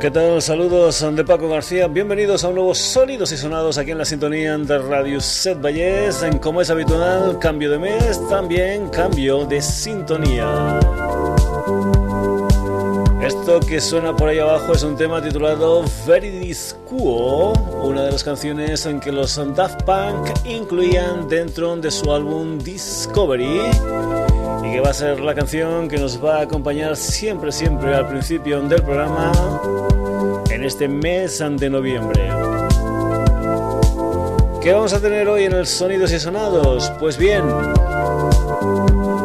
¿Qué tal? Saludos de Paco García. Bienvenidos a un nuevo Sonidos y Sonados aquí en la sintonía de Radio Set Valles. En como es habitual, cambio de mes, también cambio de sintonía. Esto que suena por ahí abajo es un tema titulado Very Disco, una de las canciones en que los Daft Punk incluían dentro de su álbum Discovery y que va a ser la canción que nos va a acompañar siempre, siempre al principio del programa en este mes de noviembre. ¿Qué vamos a tener hoy en el Sonidos y Sonados? Pues bien,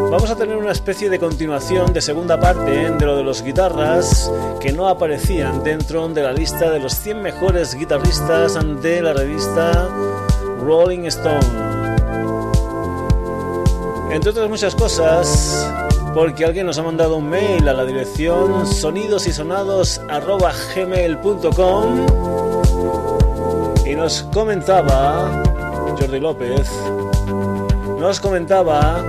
vamos a tener una especie de continuación de segunda parte de lo de los guitarras que no aparecían dentro de la lista de los 100 mejores guitarristas de la revista Rolling Stone. Entre otras muchas cosas, porque alguien nos ha mandado un mail a la dirección sonidosysonados.gmail.com y nos comentaba, Jordi López, nos comentaba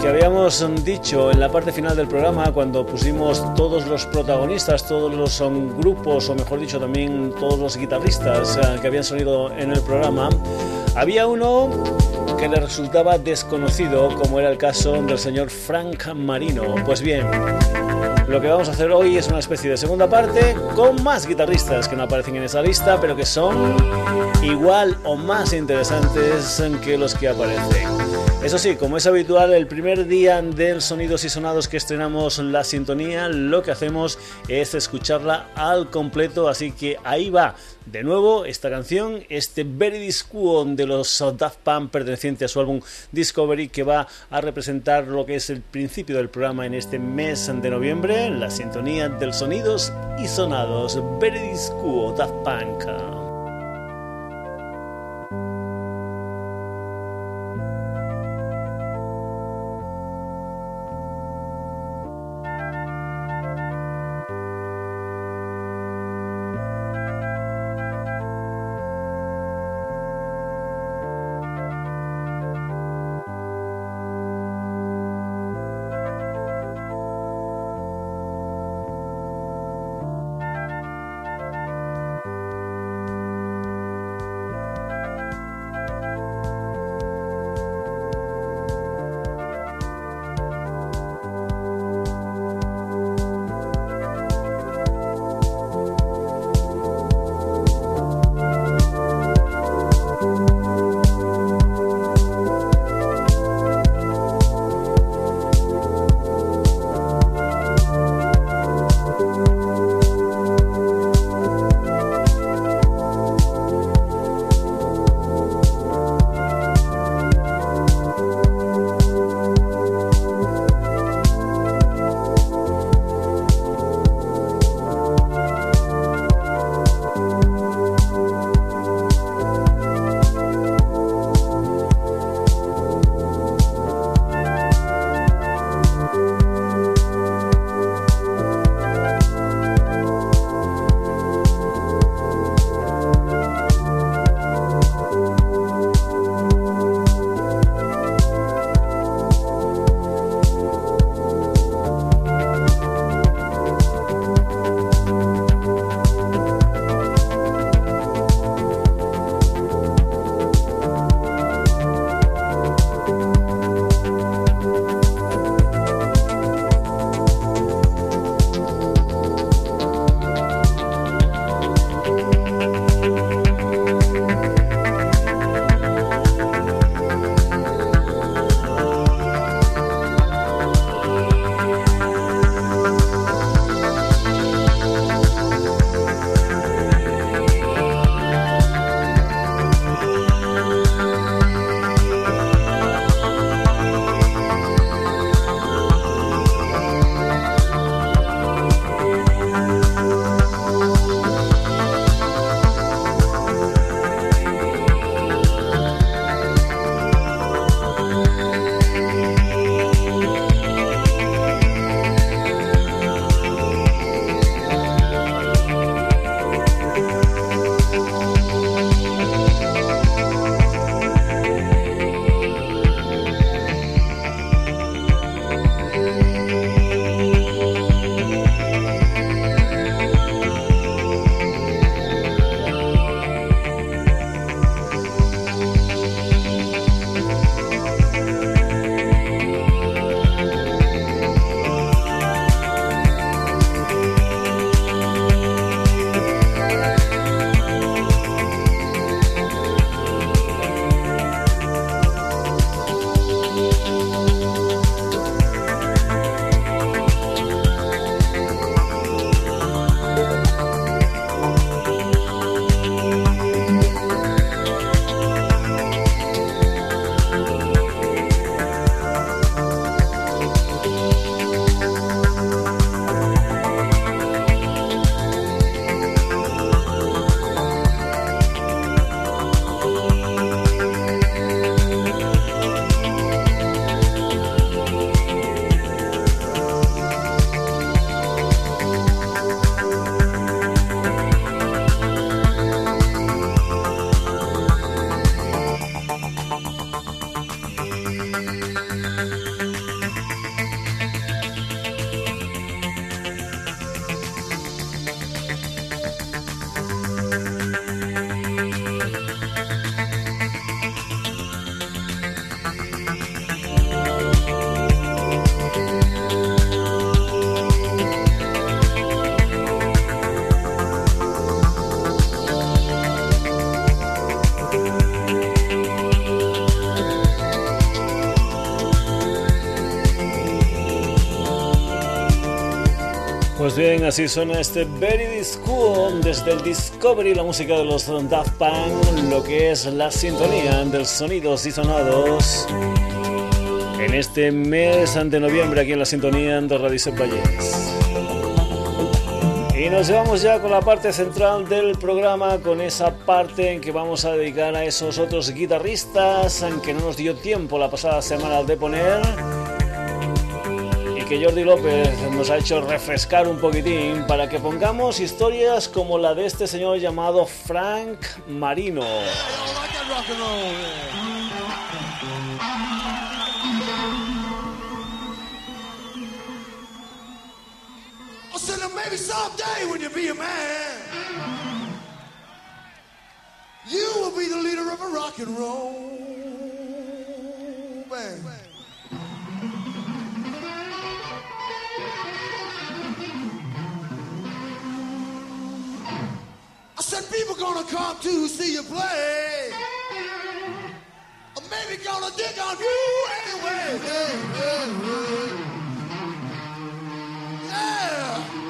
que habíamos dicho en la parte final del programa, cuando pusimos todos los protagonistas, todos los grupos, o mejor dicho también todos los guitarristas eh, que habían sonido en el programa, había uno que le resultaba desconocido, como era el caso del señor Frank Marino. Pues bien, lo que vamos a hacer hoy es una especie de segunda parte con más guitarristas que no aparecen en esa lista, pero que son igual o más interesantes que los que aparecen. Eso sí, como es habitual, el primer día del Sonidos y Sonados que estrenamos la sintonía, lo que hacemos es escucharla al completo, así que ahí va. De nuevo, esta canción, este Very Disco de los Daft Punk perteneciente a su álbum Discovery que va a representar lo que es el principio del programa en este mes de noviembre, la sintonía del Sonidos y Sonados, Very Disco Daft Punk. Pues bien, así suena este Very Disco desde el Discovery, la música de los Daft Punk, lo que es la sintonía de sonidos y sonados en este mes de noviembre aquí en la sintonía de Radio Valles. Y nos llevamos ya con la parte central del programa, con esa parte en que vamos a dedicar a esos otros guitarristas, aunque no nos dio tiempo la pasada semana de poner Jordi López nos ha hecho refrescar un poquitín para que pongamos historias como la de este señor llamado Frank Marino. man, you will be the leader of a rock and roll band. Said people gonna come to see you play. Or maybe gonna dig on you anyway. Yeah. Well,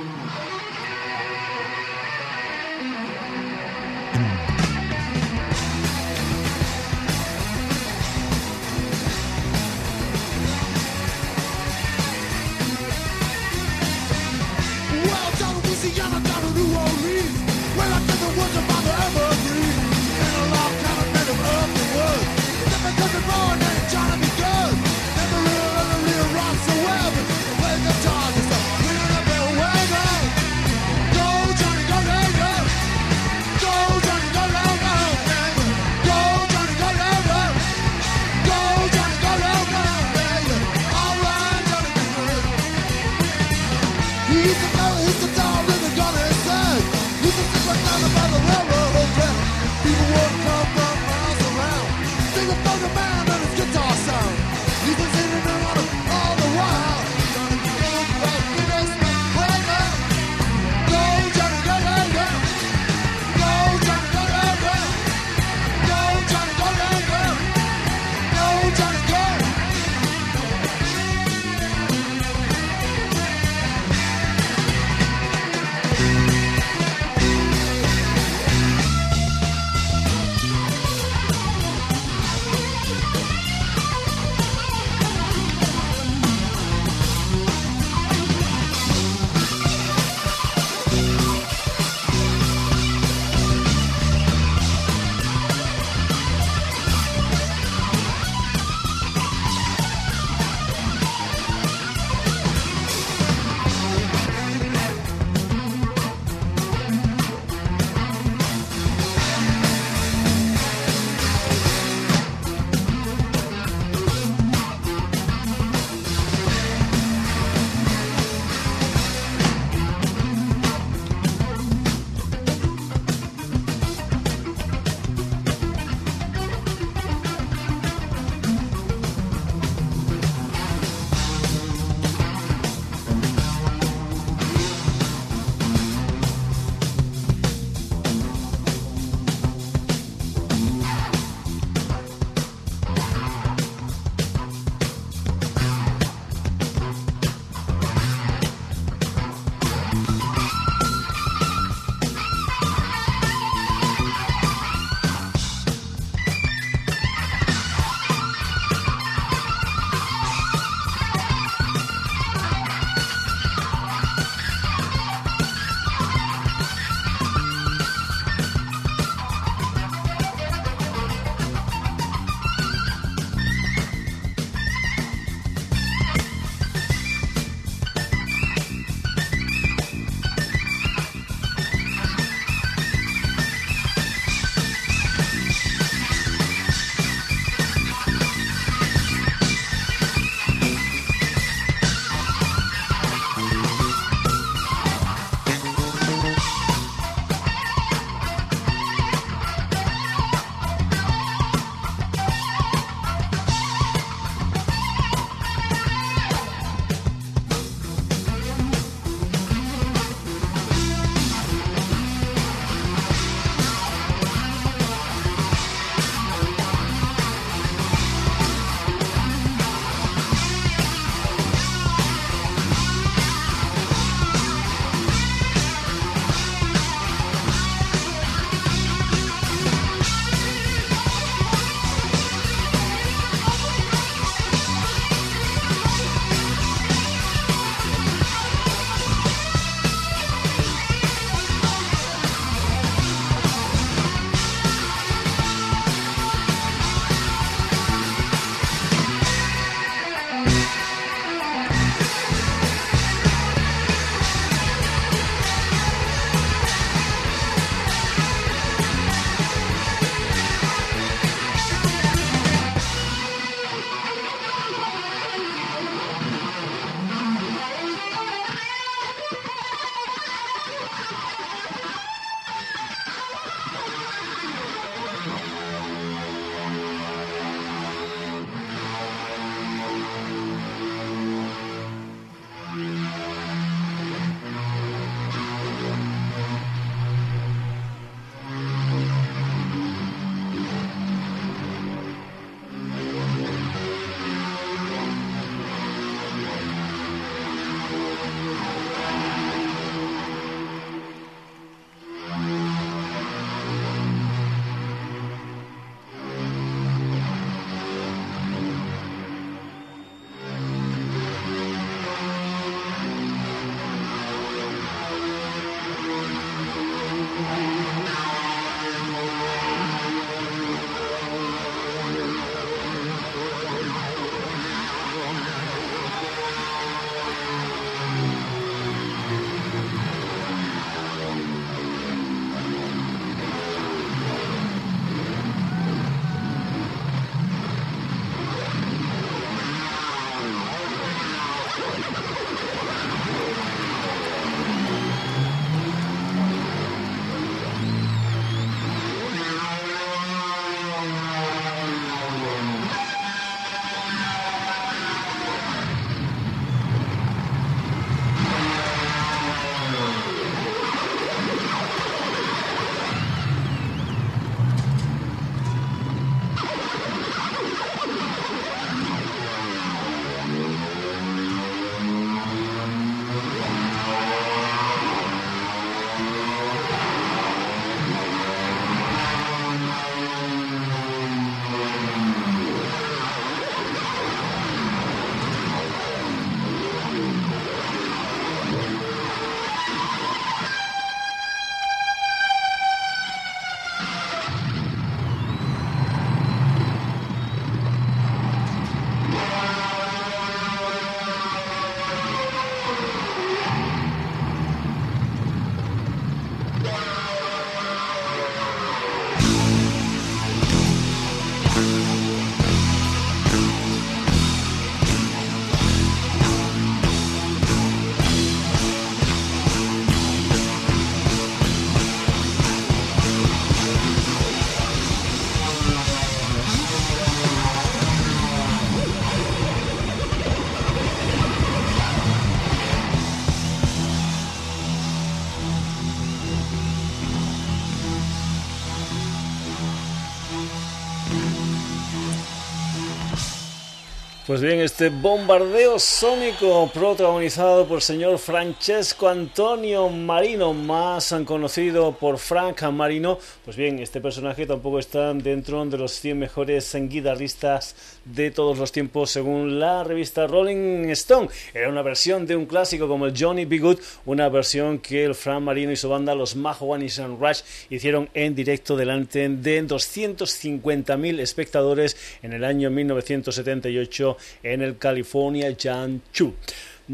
Pues bien, este bombardeo sónico protagonizado por el señor Francesco Antonio Marino, más conocido por Frank Marino, pues bien, este personaje tampoco está dentro de los 100 mejores guitarristas de todos los tiempos según la revista Rolling Stone. Era una versión de un clásico como el Johnny B. Good, una versión que el Frank Marino y su banda, los Mahowanis and Rush, hicieron en directo delante de 250.000 espectadores en el año 1978 en el California Jan Chu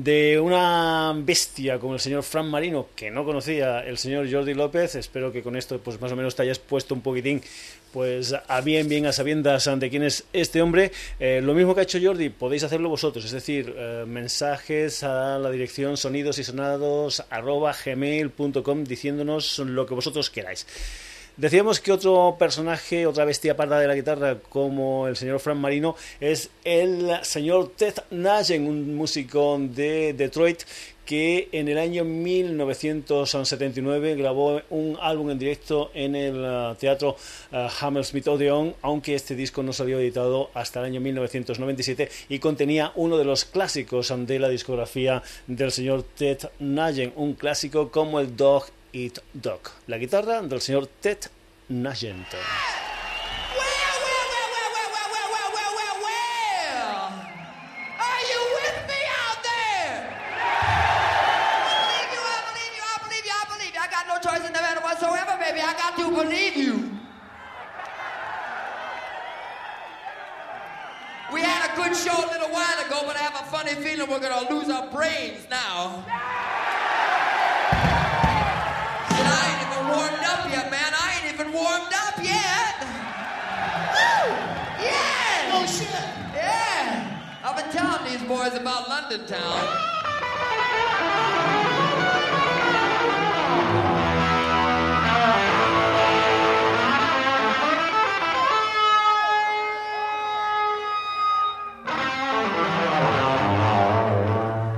de una bestia como el señor Fran Marino, que no conocía el señor Jordi López. Espero que con esto, pues más o menos te hayas puesto un poquitín, pues a bien, bien a sabiendas de quién es este hombre. Eh, lo mismo que ha hecho Jordi, podéis hacerlo vosotros, es decir, eh, mensajes a la dirección sonidos y sonados arroba gmail.com diciéndonos lo que vosotros queráis. Decíamos que otro personaje, otra bestia parda de la guitarra, como el señor Frank Marino, es el señor Ted Nugent, un músico de Detroit que en el año 1979 grabó un álbum en directo en el uh, teatro uh, Hammersmith Odeon, aunque este disco no salió editado hasta el año 1997 y contenía uno de los clásicos de la discografía del señor Ted Nugent, un clásico como el Dog Eat Dog. La guitarra del señor Ted Nugent. believe you. We had a good show a little while ago, but I have a funny feeling we're going to lose our brains now. Warmed up yet. Woo! Yeah. Oh, shit. Yeah. I've been telling these boys about London town.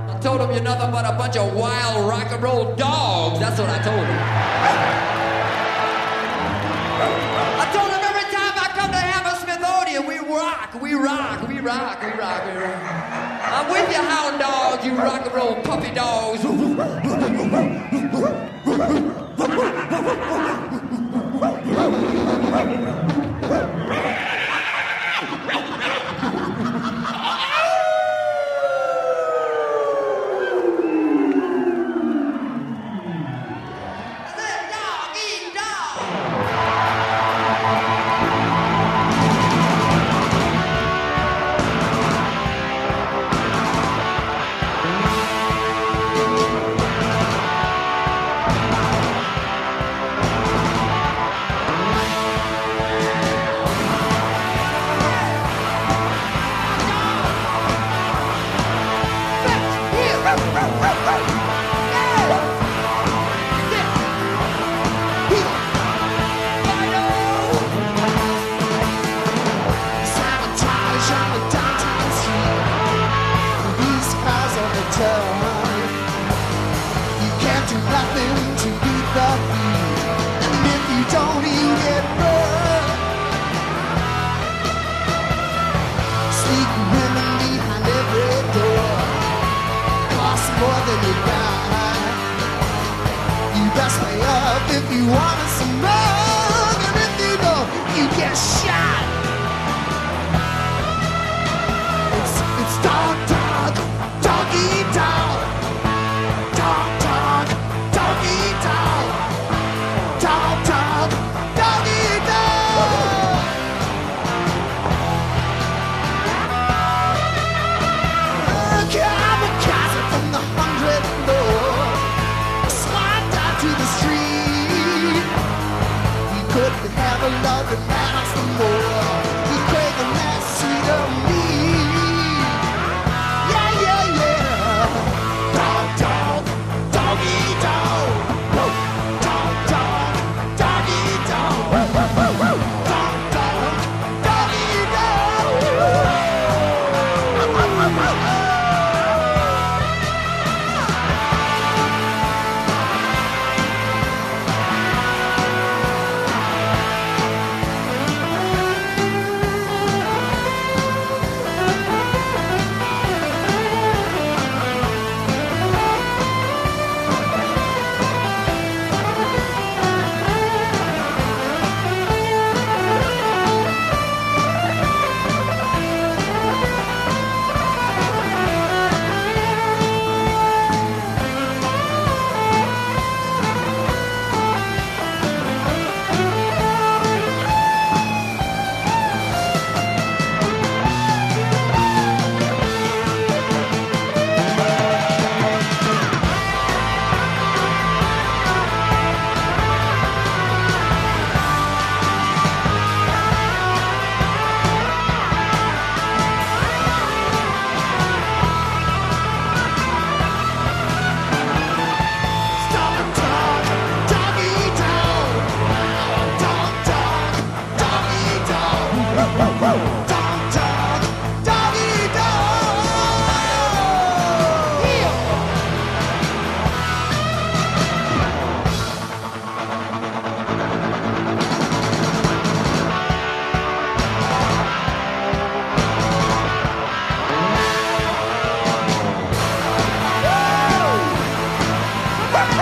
I told him you're nothing but a bunch of wild rock and roll dogs. That's what I told him. Rock, we rock, we rock, we rock, we rock. I'm with you, hound dogs, you rock and roll puppy dogs.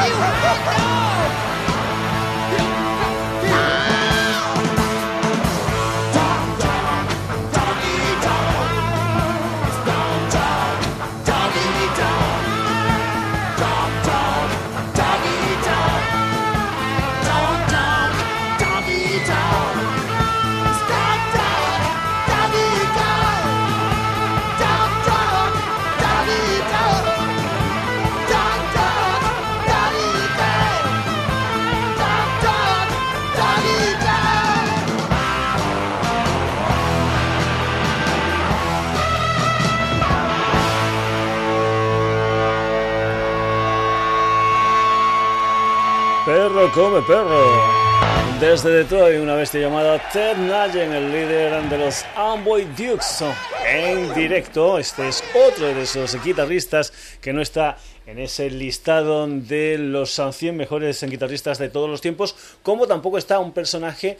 Here we go! Come perro. Desde Detroit, una bestia llamada Ted Nugent, el líder de los Amboy Dukes. En directo, este es otro de esos guitarristas que no está en ese listado de los 100 mejores guitarristas de todos los tiempos, como tampoco está un personaje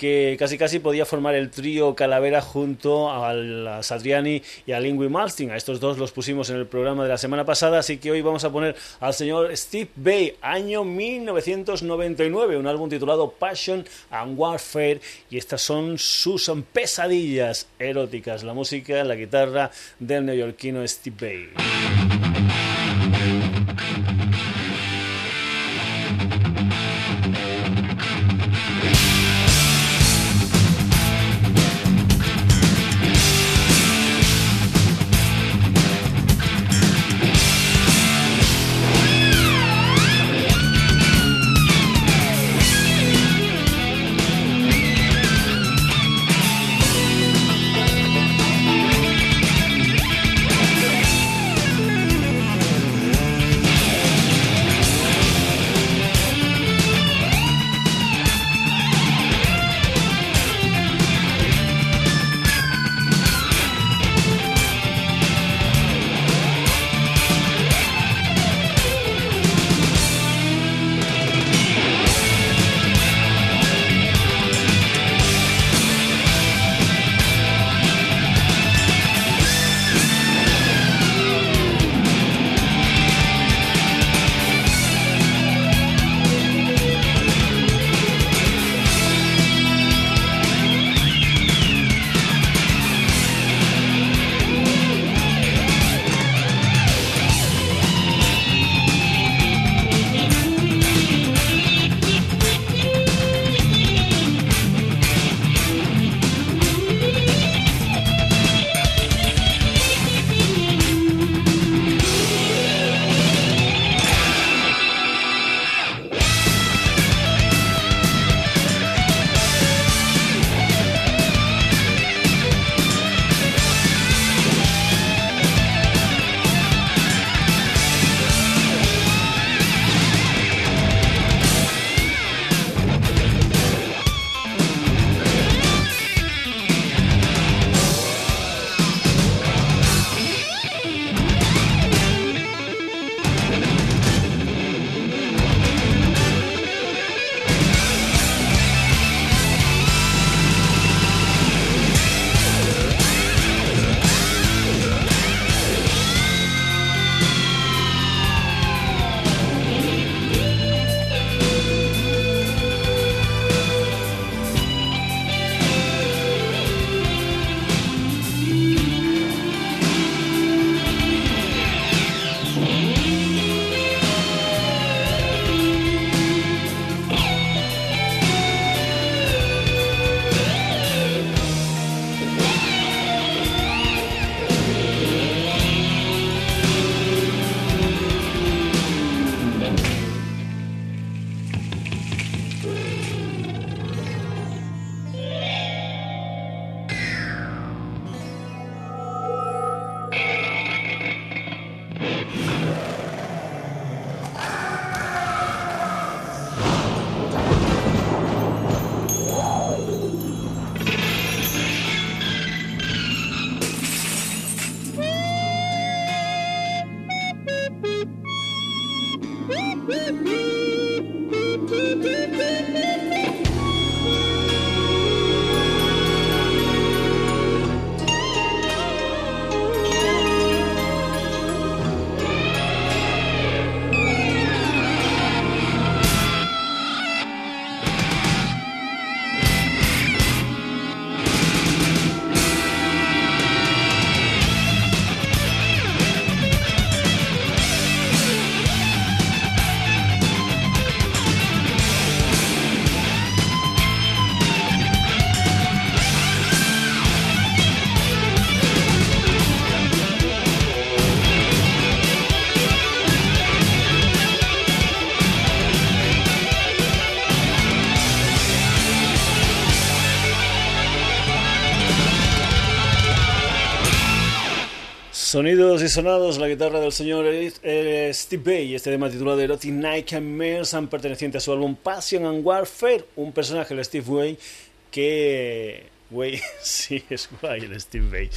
que casi casi podía formar el trío Calavera junto a Satriani y a Lingui Malsting. A estos dos los pusimos en el programa de la semana pasada, así que hoy vamos a poner al señor Steve Bay, año 1999, un álbum titulado Passion and Warfare, y estas son sus pesadillas eróticas, la música, la guitarra del neoyorquino Steve Bay. Sonidos y sonados, la guitarra del señor eh, Steve Bay, este tema titulado Erotic Nightmares, perteneciente a su álbum Passion and Warfare, un personaje, el Steve Way, que... Way, sí, es guay el Steve Bay.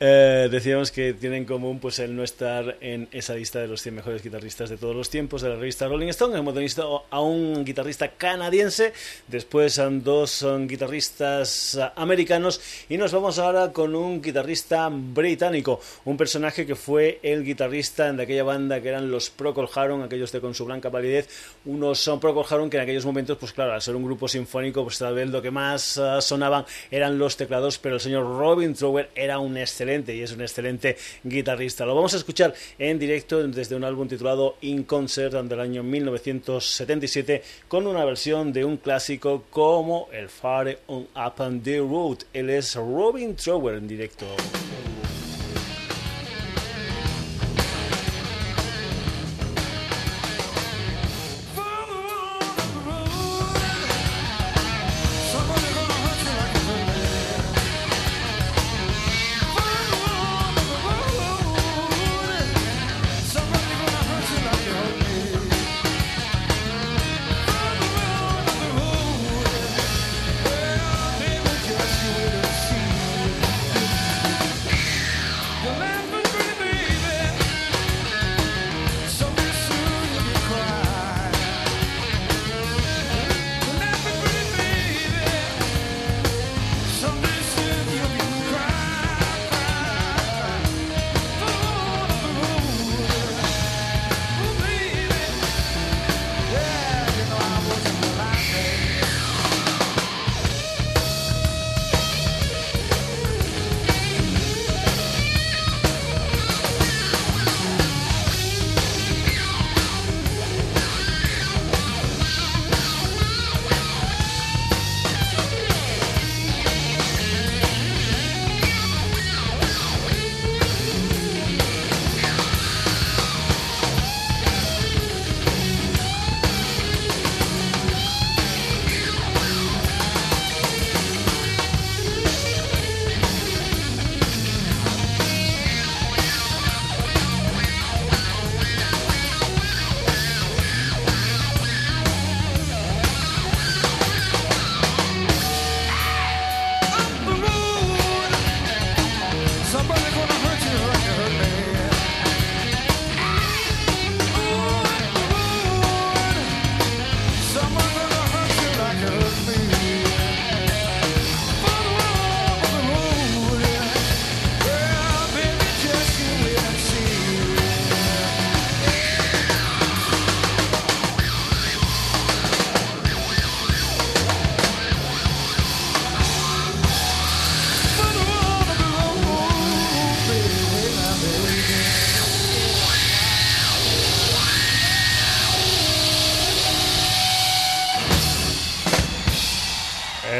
Eh, decíamos que tiene en común pues el no estar en esa lista de los 100 mejores guitarristas de todos los tiempos de la revista Rolling Stone. Hemos tenido a un guitarrista canadiense, después a dos guitarristas americanos. Y nos vamos ahora con un guitarrista británico, un personaje que fue el guitarrista de aquella banda que eran los Procol Harum, aquellos de con su blanca validez, unos son Procol Harum que en aquellos momentos, pues claro, al ser un grupo sinfónico, pues tal vez lo que más ah, sonaban eran los teclados, pero el señor Robin Trower era un excelente y es un excelente guitarrista. Lo vamos a escuchar en directo desde un álbum titulado In Concert del año 1977 con una versión de un clásico como el Fire on Up and the Road. Él es Robin Trower en directo.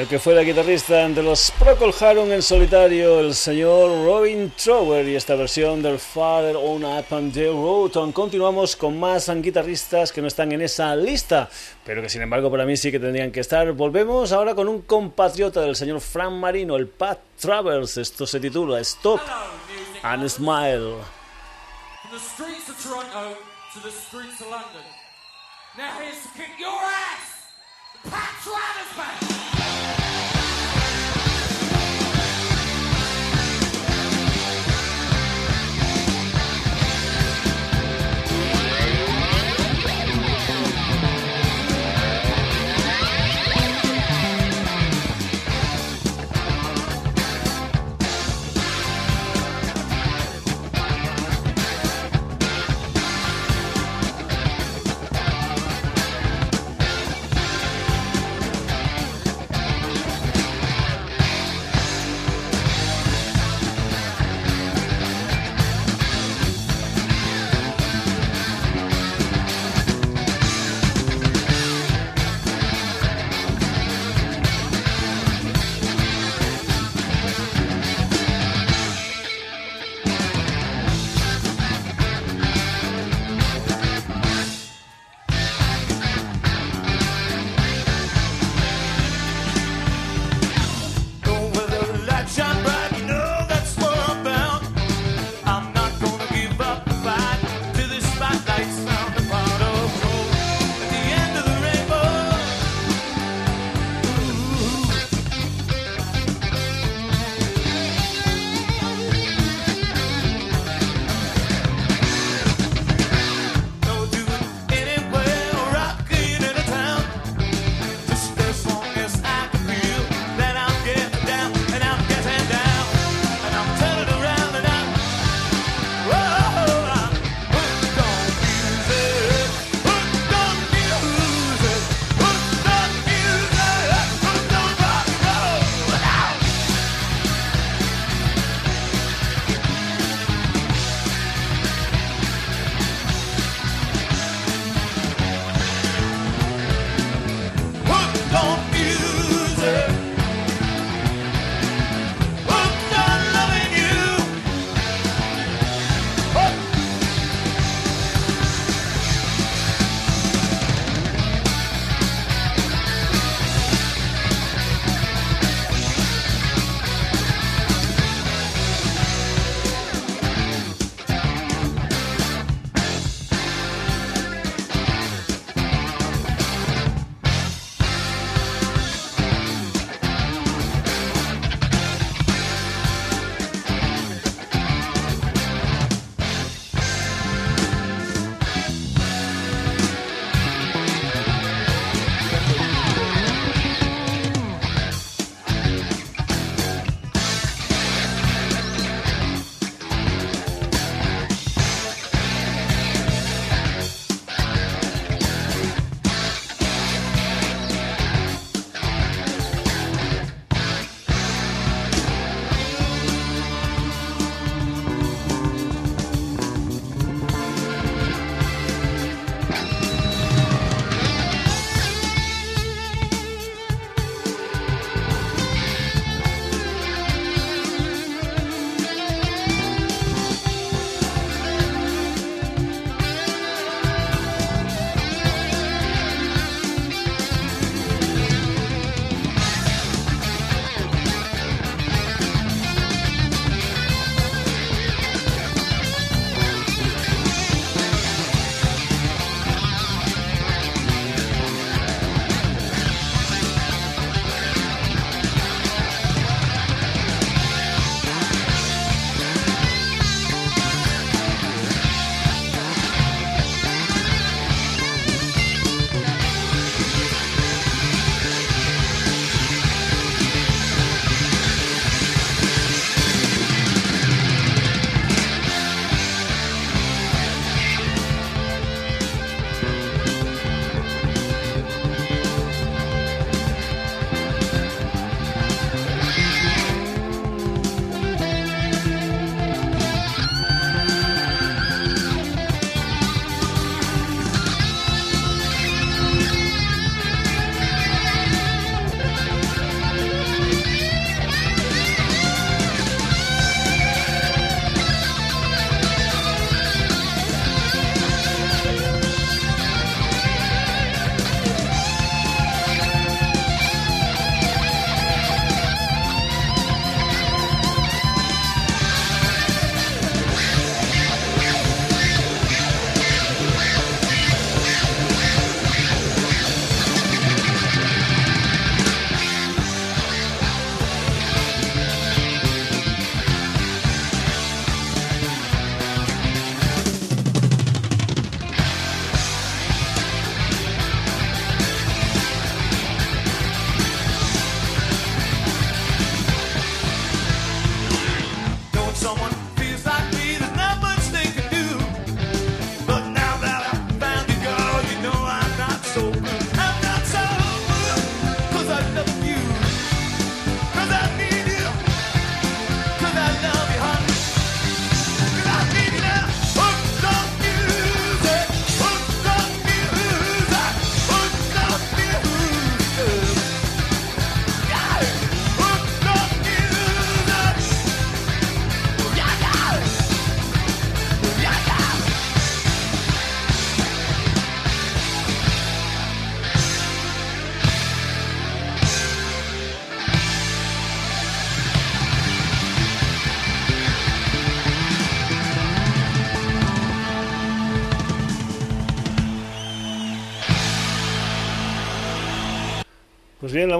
Que fue la guitarrista de los Procol Harum en solitario, el señor Robin Trower y esta versión del Father on Up and the Road. Continuamos con más guitarristas que no están en esa lista, pero que sin embargo para mí sí que tendrían que estar. Volvemos ahora con un compatriota del señor Frank Marino, el Pat Travers. Esto se titula Stop and Smile. Now here's to kick your ass, Pat Travers.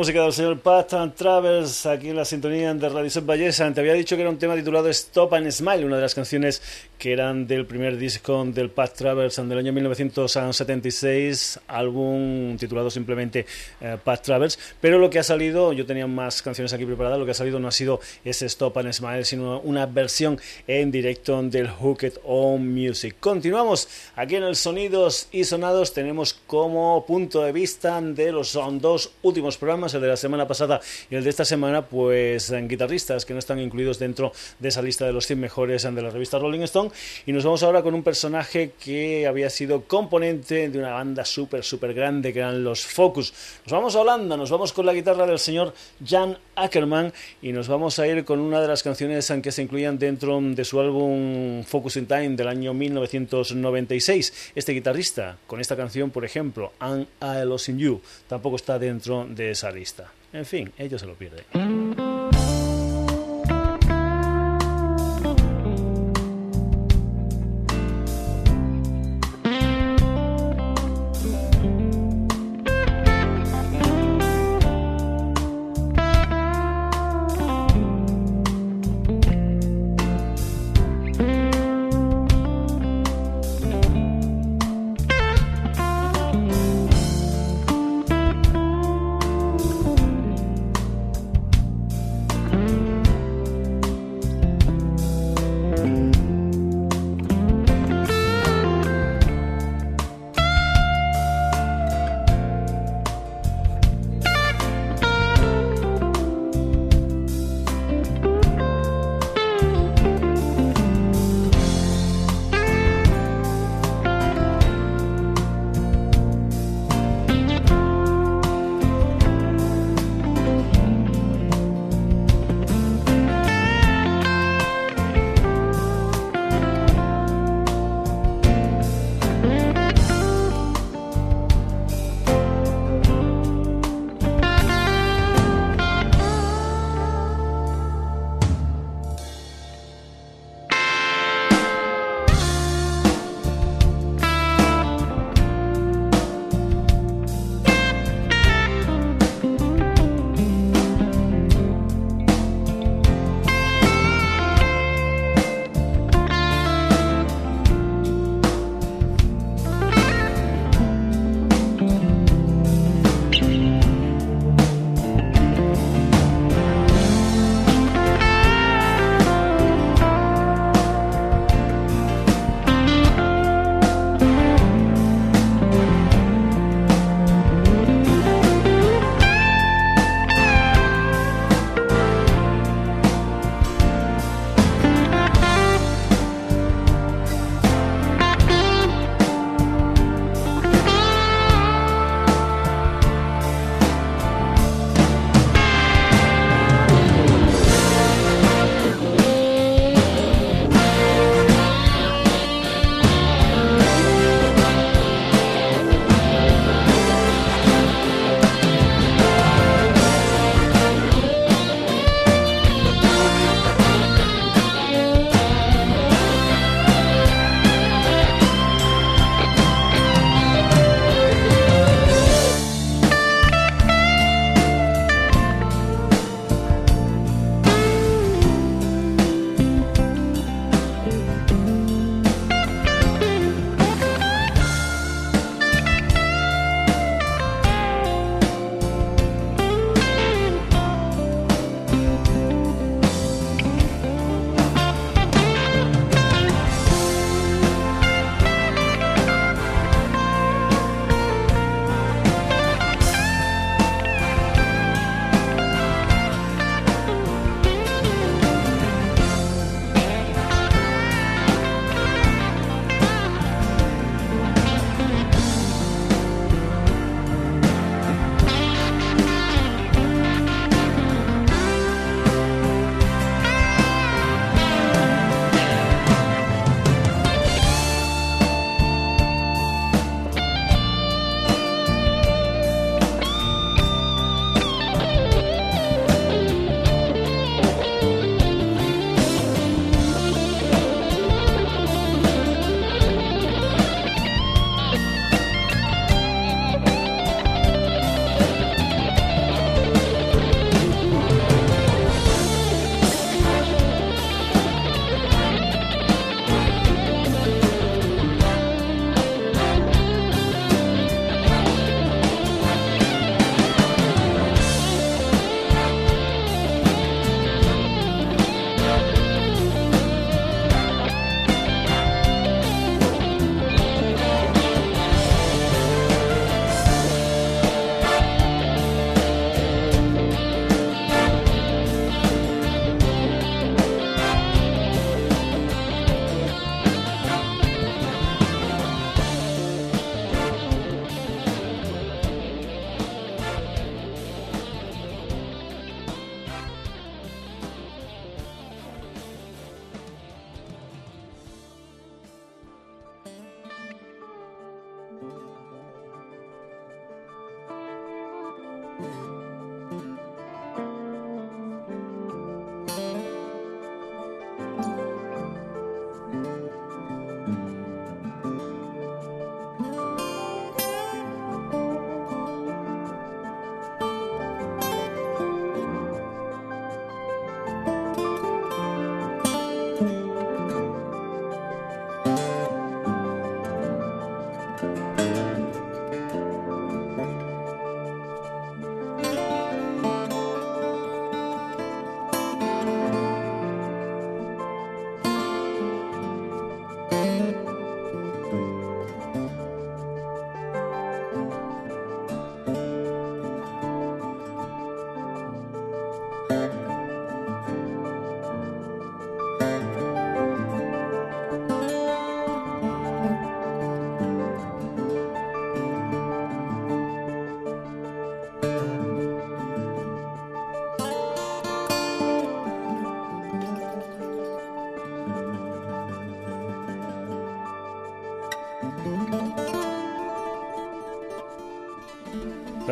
Música del señor Pat Travers aquí en la sintonía de Radio Set Ballesa. Te había dicho que era un tema titulado Stop and Smile, una de las canciones que eran del primer disco del Pat Travers del año 1976, álbum titulado simplemente eh, Pat Travers. Pero lo que ha salido, yo tenía más canciones aquí preparadas, lo que ha salido no ha sido ese Stop and Smile, sino una versión en directo del Hooked On Music. Continuamos aquí en el Sonidos y Sonados. Tenemos como punto de vista de los dos últimos programas, de la semana pasada y el de esta semana, pues guitarristas que no están incluidos dentro de esa lista de los 100 mejores de la revista Rolling Stone y nos vamos ahora con un personaje que había sido componente de una banda súper, súper grande que eran los Focus. Nos vamos a Holanda, nos vamos con la guitarra del señor Jan Ackerman y nos vamos a ir con una de las canciones que se incluían dentro de su álbum Focus in Time del año 1996. Este guitarrista, con esta canción, por ejemplo, And I Lost in You, tampoco está dentro de esa lista. En fin, ellos se lo pierden.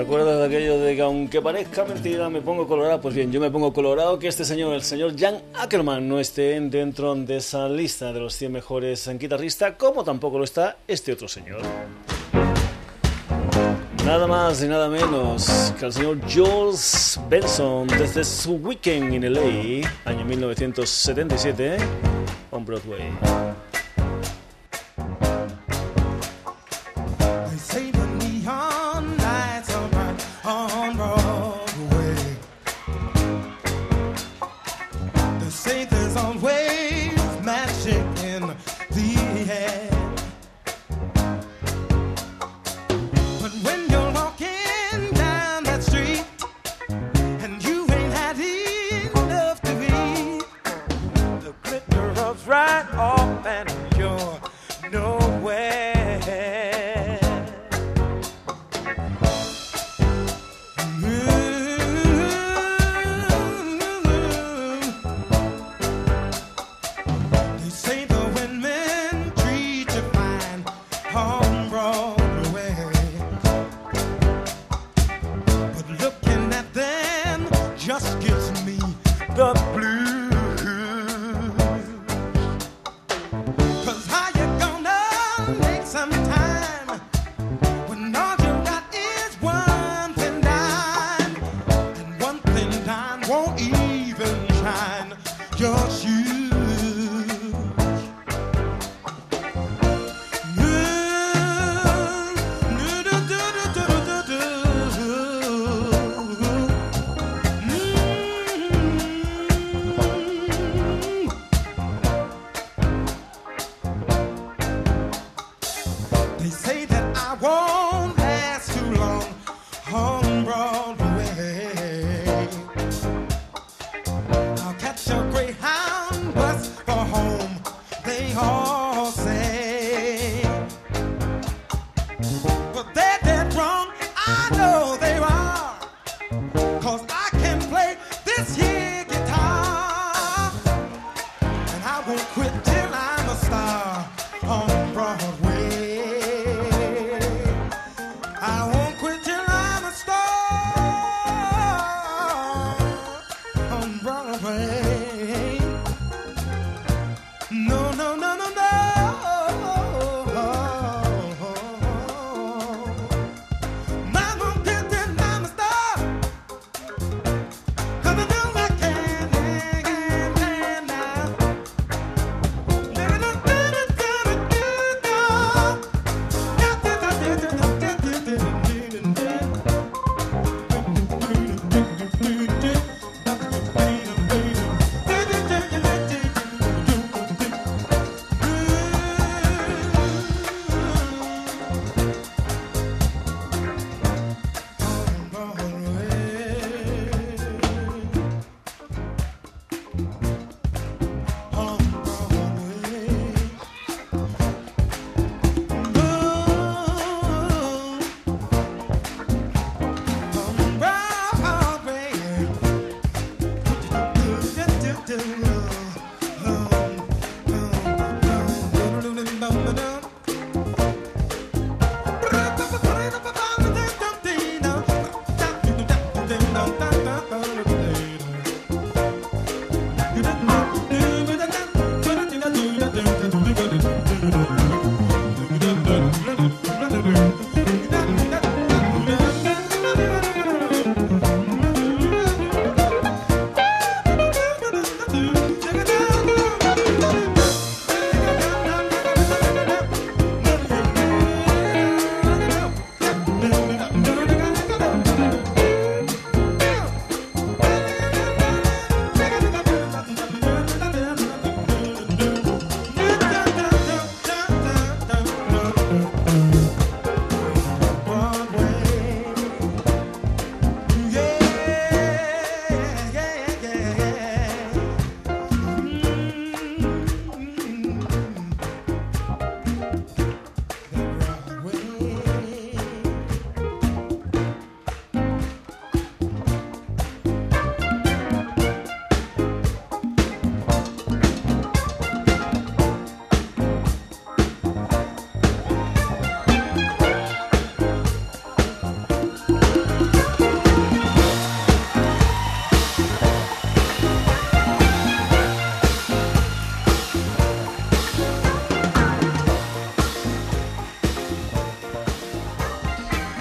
Acuerdas de aquello de que aunque parezca mentira me pongo colorado? Pues bien, yo me pongo colorado que este señor, el señor Jan Ackerman, no esté dentro de esa lista de los 100 mejores guitarristas, como tampoco lo está este otro señor. Nada más y nada menos que el señor Jules Benson desde su weekend en LA, año 1977, on Broadway.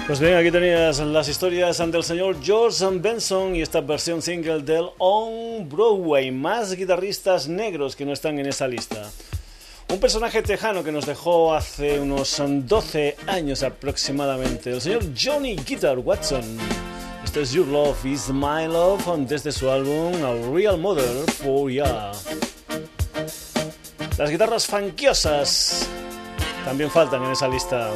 Pues bien, aquí tenías las historias del señor George Benson y esta versión single del On Broadway. Más guitarristas negros que no están en esa lista. Un personaje tejano que nos dejó hace unos 12 años aproximadamente, el señor Johnny Guitar Watson. Este es Your Love is My Love desde su álbum A Real Mother for Ya. Las guitarras fanquiosas también faltan en esa lista.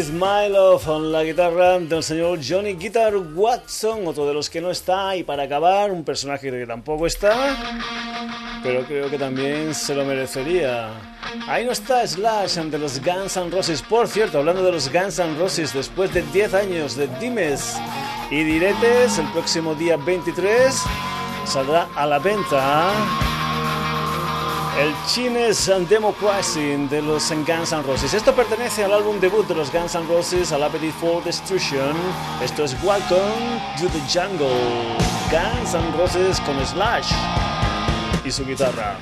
Love is My Love con la guitarra del señor Johnny Guitar Watson, otro de los que no está. Y para acabar, un personaje que tampoco está, pero creo que también se lo merecería. Ahí no está Slash ante los Guns N' Roses. Por cierto, hablando de los Guns N' Roses, después de 10 años de dimes y diretes, el próximo día 23 saldrá a la venta El Chines Democracy de los Guns N' Roses. Esto pertenece al álbum debut de los Guns N' Roses, Al Appetite for Destruction. Esto es Welcome to the Jungle. Guns N' Roses con Slash y su guitarra.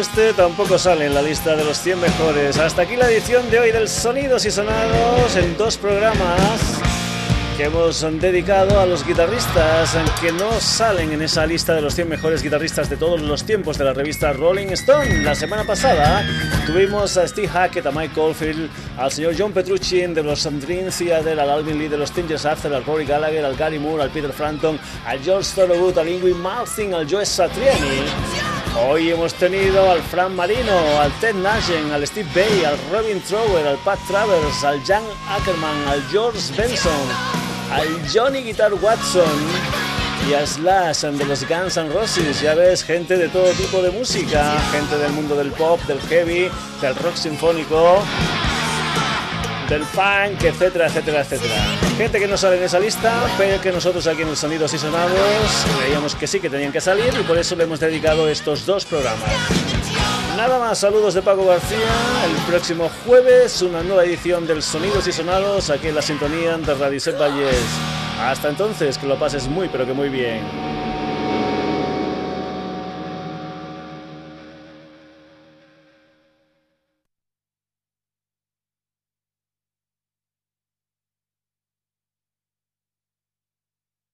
Este tampoco sale en la lista de los 100 mejores. Hasta aquí la edición de hoy del Sonidos y Sonados en dos programas que hemos dedicado a los guitarristas que no salen en esa lista de los 100 mejores guitarristas de todos los tiempos de la revista Rolling Stone. La semana pasada tuvimos a Steve Hackett, a Mike Caulfield, al señor John Petrucci de los Dream Theater, al Alvin Lee de los Tingers After, al Rory Gallagher, al Gary Moore, al Peter Frampton, al George Thorogood, al Ingrid Malmsteen, al Joe Satriani. Hoy hemos tenido al Fran Marino, al Ted Nugent, al Steve Bay, al Robin Trower, al Pat Travers, al Jan Ackerman, al George Benson, al Johnny Guitar Watson y a Slash de los Guns N' Roses. Ya ves, gente de todo tipo de música, gente del mundo del pop, del heavy, del rock sinfónico del funk, etcétera, etcétera, etcétera. Gente que no sale en esa lista, pero que nosotros aquí en el Sonidos y Sonados creíamos que sí que tenían que salir y por eso le hemos dedicado estos dos programas. Nada más, saludos de Paco García. El próximo jueves una nueva edición del Sonidos y Sonados aquí en la sintonía de Radio Set Valles. Hasta entonces, que lo pases muy pero que muy bien.